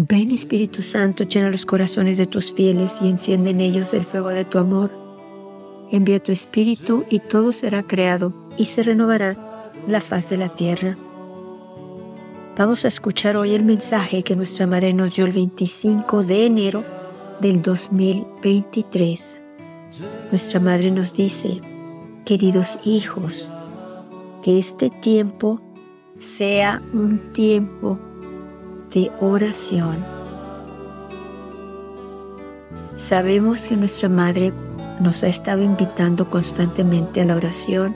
Ven Espíritu Santo, llena los corazones de tus fieles y enciende en ellos el fuego de tu amor. Envía tu Espíritu y todo será creado y se renovará la faz de la tierra. Vamos a escuchar hoy el mensaje que nuestra madre nos dio el 25 de enero del 2023. Nuestra madre nos dice, queridos hijos, que este tiempo sea un tiempo de oración. Sabemos que nuestra Madre nos ha estado invitando constantemente a la oración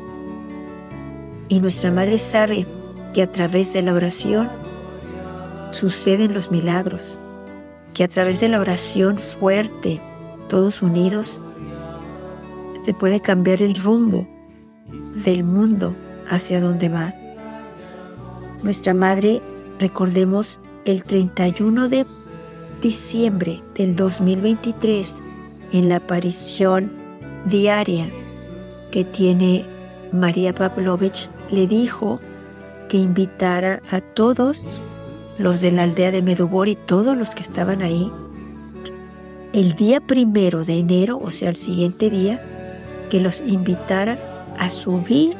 y nuestra Madre sabe que a través de la oración suceden los milagros, que a través de la oración fuerte, todos unidos, se puede cambiar el rumbo del mundo hacia donde va. Nuestra Madre, recordemos, el 31 de diciembre del 2023 en la aparición diaria que tiene María Pavlovich, le dijo que invitara a todos los de la aldea de Medubor y todos los que estaban ahí el día primero de enero, o sea, el siguiente día, que los invitara a subir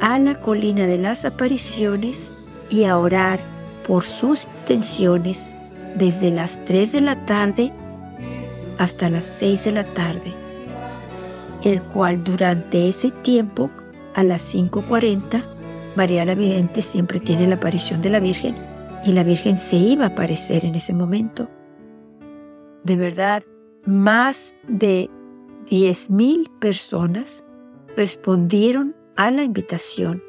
a la colina de las apariciones y a orar por sus intenciones desde las 3 de la tarde hasta las 6 de la tarde, el cual durante ese tiempo, a las 5.40, María la Vidente siempre tiene la aparición de la Virgen y la Virgen se iba a aparecer en ese momento. De verdad, más de 10.000 personas respondieron a la invitación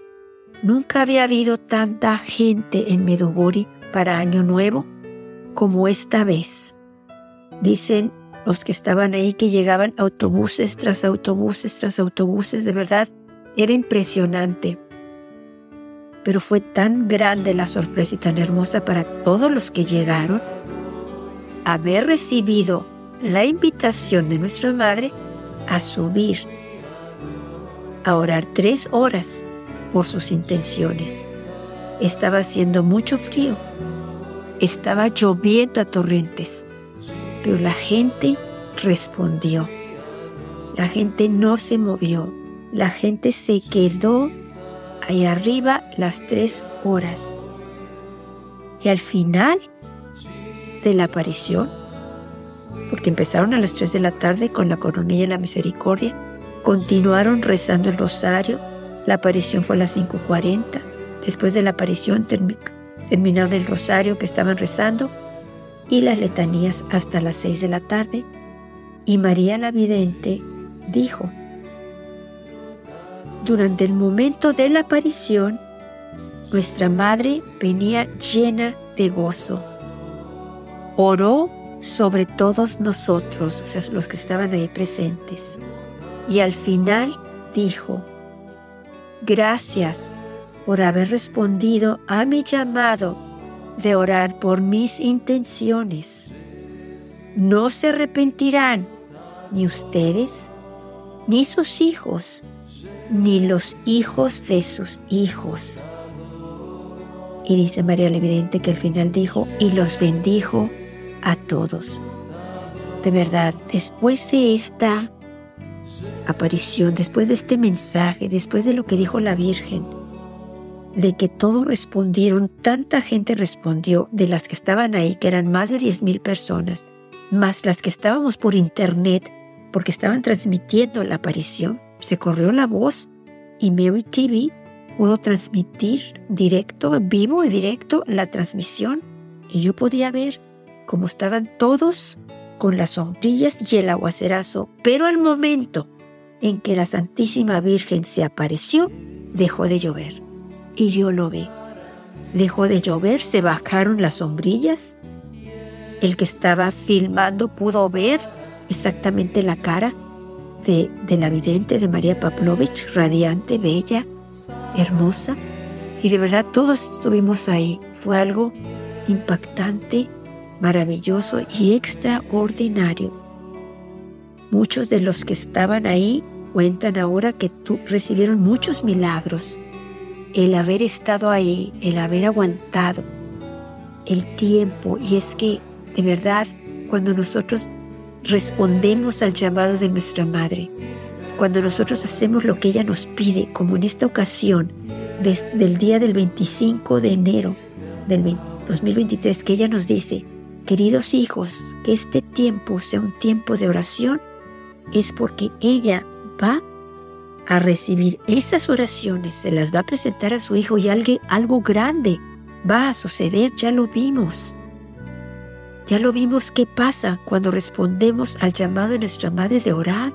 Nunca había habido tanta gente en Medobori para Año Nuevo como esta vez. Dicen los que estaban ahí que llegaban autobuses tras autobuses tras autobuses, de verdad, era impresionante. Pero fue tan grande la sorpresa y tan hermosa para todos los que llegaron haber recibido la invitación de nuestra madre a subir, a orar tres horas por sus intenciones. Estaba haciendo mucho frío, estaba lloviendo a torrentes, pero la gente respondió. La gente no se movió, la gente se quedó ahí arriba las tres horas. Y al final de la aparición, porque empezaron a las tres de la tarde con la coronilla y la misericordia, continuaron rezando el rosario la aparición fue a las 5.40. Después de la aparición terminaron el rosario que estaban rezando y las letanías hasta las 6 de la tarde. Y María la Vidente dijo, durante el momento de la aparición, nuestra madre venía llena de gozo. Oró sobre todos nosotros, o sea, los que estaban ahí presentes. Y al final dijo, Gracias por haber respondido a mi llamado de orar por mis intenciones. No se arrepentirán ni ustedes, ni sus hijos, ni los hijos de sus hijos. Y dice María Levidente que al final dijo, y los bendijo a todos. De verdad, después de esta aparición, después de este mensaje, después de lo que dijo la Virgen, de que todos respondieron, tanta gente respondió, de las que estaban ahí, que eran más de 10.000 personas, más las que estábamos por internet, porque estaban transmitiendo la aparición, se corrió la voz y Mary TV pudo transmitir directo, vivo y directo la transmisión y yo podía ver cómo estaban todos con las sombrillas y el aguacerazo, pero al momento en que la Santísima Virgen se apareció, dejó de llover. Y yo lo vi. Dejó de llover, se bajaron las sombrillas. El que estaba filmando pudo ver exactamente la cara de, de la vidente de María Pavlovich, radiante, bella, hermosa. Y de verdad todos estuvimos ahí. Fue algo impactante, maravilloso y extraordinario. Muchos de los que estaban ahí cuentan ahora que tú recibieron muchos milagros. El haber estado ahí, el haber aguantado, el tiempo y es que de verdad cuando nosotros respondemos al llamado de nuestra madre, cuando nosotros hacemos lo que ella nos pide, como en esta ocasión, desde el día del 25 de enero del 2023, que ella nos dice, queridos hijos, que este tiempo sea un tiempo de oración, es porque ella va a recibir esas oraciones, se las va a presentar a su hijo y algo, algo grande va a suceder, ya lo vimos. Ya lo vimos qué pasa cuando respondemos al llamado de nuestra madre de orar.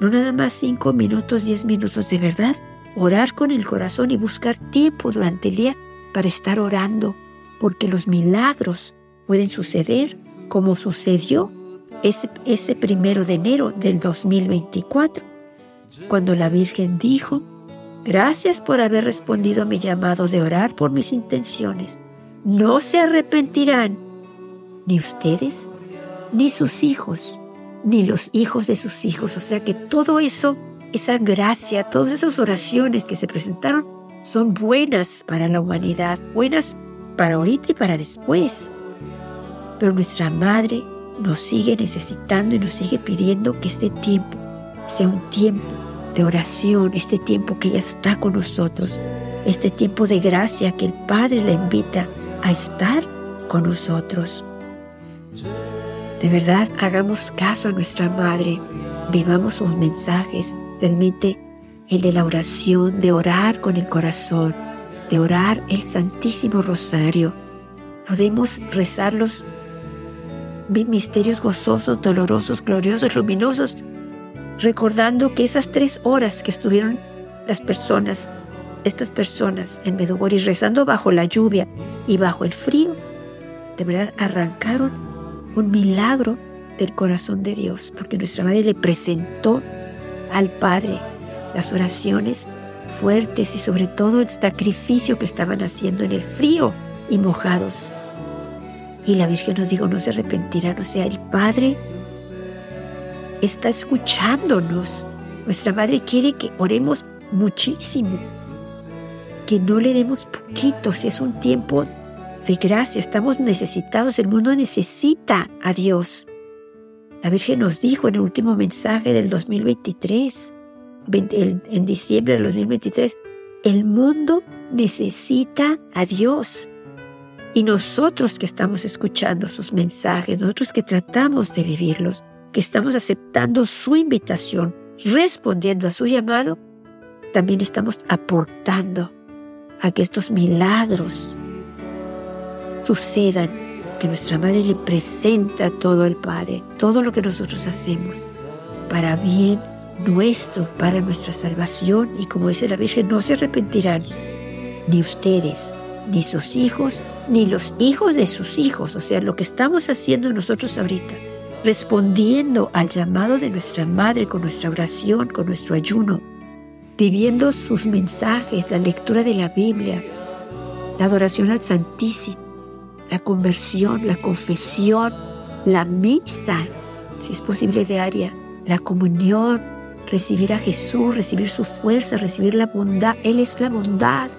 No nada más cinco minutos, diez minutos, de verdad. Orar con el corazón y buscar tiempo durante el día para estar orando, porque los milagros pueden suceder como sucedió ese, ese primero de enero del 2024, cuando la Virgen dijo, gracias por haber respondido a mi llamado de orar por mis intenciones. No se arrepentirán ni ustedes, ni sus hijos, ni los hijos de sus hijos. O sea que todo eso, esa gracia, todas esas oraciones que se presentaron son buenas para la humanidad, buenas para ahorita y para después. Pero nuestra Madre nos sigue necesitando y nos sigue pidiendo que este tiempo sea un tiempo de oración, este tiempo que ella está con nosotros, este tiempo de gracia que el Padre la invita a estar con nosotros. De verdad, hagamos caso a nuestra Madre, vivamos sus mensajes, realmente el de la oración, de orar con el corazón, de orar el Santísimo Rosario. Podemos rezar los misterios gozosos, dolorosos, gloriosos, luminosos, recordando que esas tres horas que estuvieron las personas, estas personas en Medugori rezando bajo la lluvia y bajo el frío, de verdad arrancaron un milagro del corazón de Dios, porque nuestra madre le presentó al Padre las oraciones fuertes y sobre todo el sacrificio que estaban haciendo en el frío y mojados. Y la Virgen nos dijo, no se arrepentirán, o sea, el Padre está escuchándonos. Nuestra Madre quiere que oremos muchísimo, que no le demos poquito, si es un tiempo de gracia, estamos necesitados, el mundo necesita a Dios. La Virgen nos dijo en el último mensaje del 2023, en diciembre del 2023, el mundo necesita a Dios. Y nosotros que estamos escuchando sus mensajes, nosotros que tratamos de vivirlos, que estamos aceptando su invitación, respondiendo a su llamado, también estamos aportando a que estos milagros sucedan, que nuestra Madre le presenta todo al Padre, todo lo que nosotros hacemos, para bien nuestro, para nuestra salvación, y como dice la Virgen, no se arrepentirán, ni ustedes, ni sus hijos, ni los hijos de sus hijos, o sea, lo que estamos haciendo nosotros ahorita, respondiendo al llamado de nuestra Madre con nuestra oración, con nuestro ayuno, viviendo sus mensajes, la lectura de la Biblia, la adoración al Santísimo, la conversión, la confesión, la misa, si es posible diaria, la comunión, recibir a Jesús, recibir su fuerza, recibir la bondad. Él es la bondad.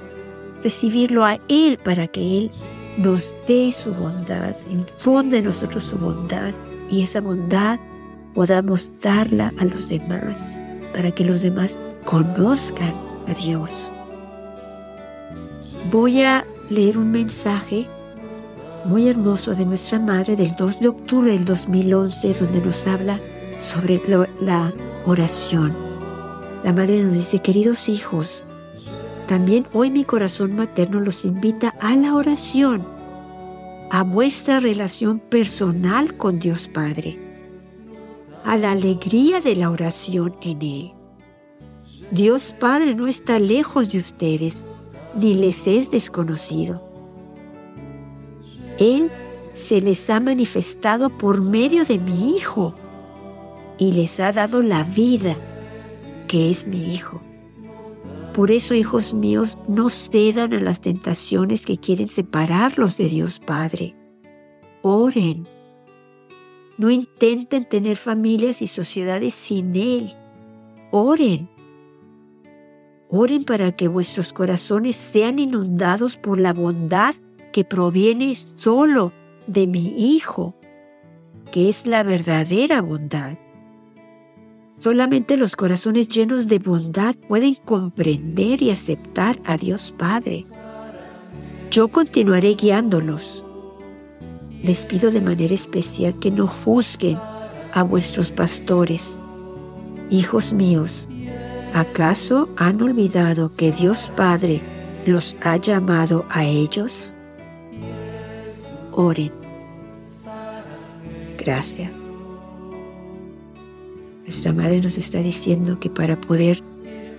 Recibirlo a Él para que Él nos dé su bondad, infunde en nosotros su bondad y esa bondad podamos darla a los demás para que los demás conozcan a Dios. Voy a leer un mensaje muy hermoso de nuestra madre del 2 de octubre del 2011, donde nos habla sobre la oración. La madre nos dice, queridos hijos, también hoy mi corazón materno los invita a la oración, a vuestra relación personal con Dios Padre, a la alegría de la oración en Él. Dios Padre no está lejos de ustedes, ni les es desconocido. Él se les ha manifestado por medio de mi Hijo y les ha dado la vida, que es mi Hijo. Por eso, hijos míos, no cedan a las tentaciones que quieren separarlos de Dios Padre. Oren. No intenten tener familias y sociedades sin Él. Oren. Oren para que vuestros corazones sean inundados por la bondad que proviene solo de mi Hijo, que es la verdadera bondad. Solamente los corazones llenos de bondad pueden comprender y aceptar a Dios Padre. Yo continuaré guiándolos. Les pido de manera especial que no juzguen a vuestros pastores. Hijos míos, ¿acaso han olvidado que Dios Padre los ha llamado a ellos? Oren. Gracias. Nuestra Madre nos está diciendo que para poder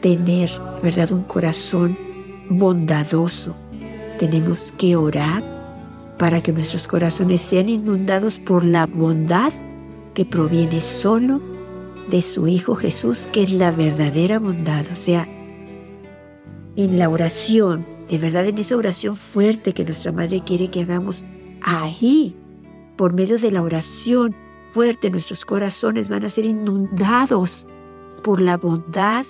tener, ¿verdad?, un corazón bondadoso, tenemos que orar para que nuestros corazones sean inundados por la bondad que proviene solo de su Hijo Jesús, que es la verdadera bondad. O sea, en la oración, de verdad en esa oración fuerte que nuestra Madre quiere que hagamos, ahí, por medio de la oración fuerte, nuestros corazones van a ser inundados por la bondad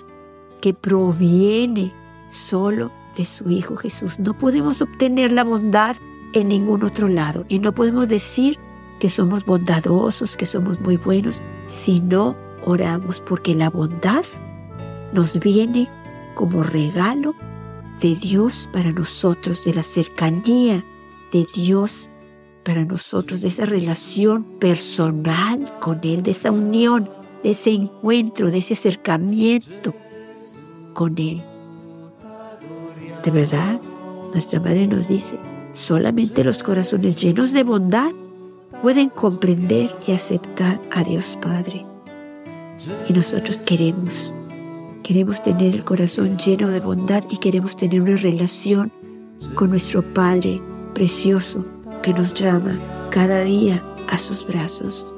que proviene solo de su Hijo Jesús. No podemos obtener la bondad en ningún otro lado y no podemos decir que somos bondadosos, que somos muy buenos, si no oramos, porque la bondad nos viene como regalo de Dios para nosotros, de la cercanía de Dios para nosotros, de esa relación personal con Él, de esa unión, de ese encuentro, de ese acercamiento con Él. De verdad, nuestra Madre nos dice, solamente los corazones llenos de bondad pueden comprender y aceptar a Dios Padre. Y nosotros queremos, queremos tener el corazón lleno de bondad y queremos tener una relación con nuestro Padre precioso que nos llama cada día a sus brazos.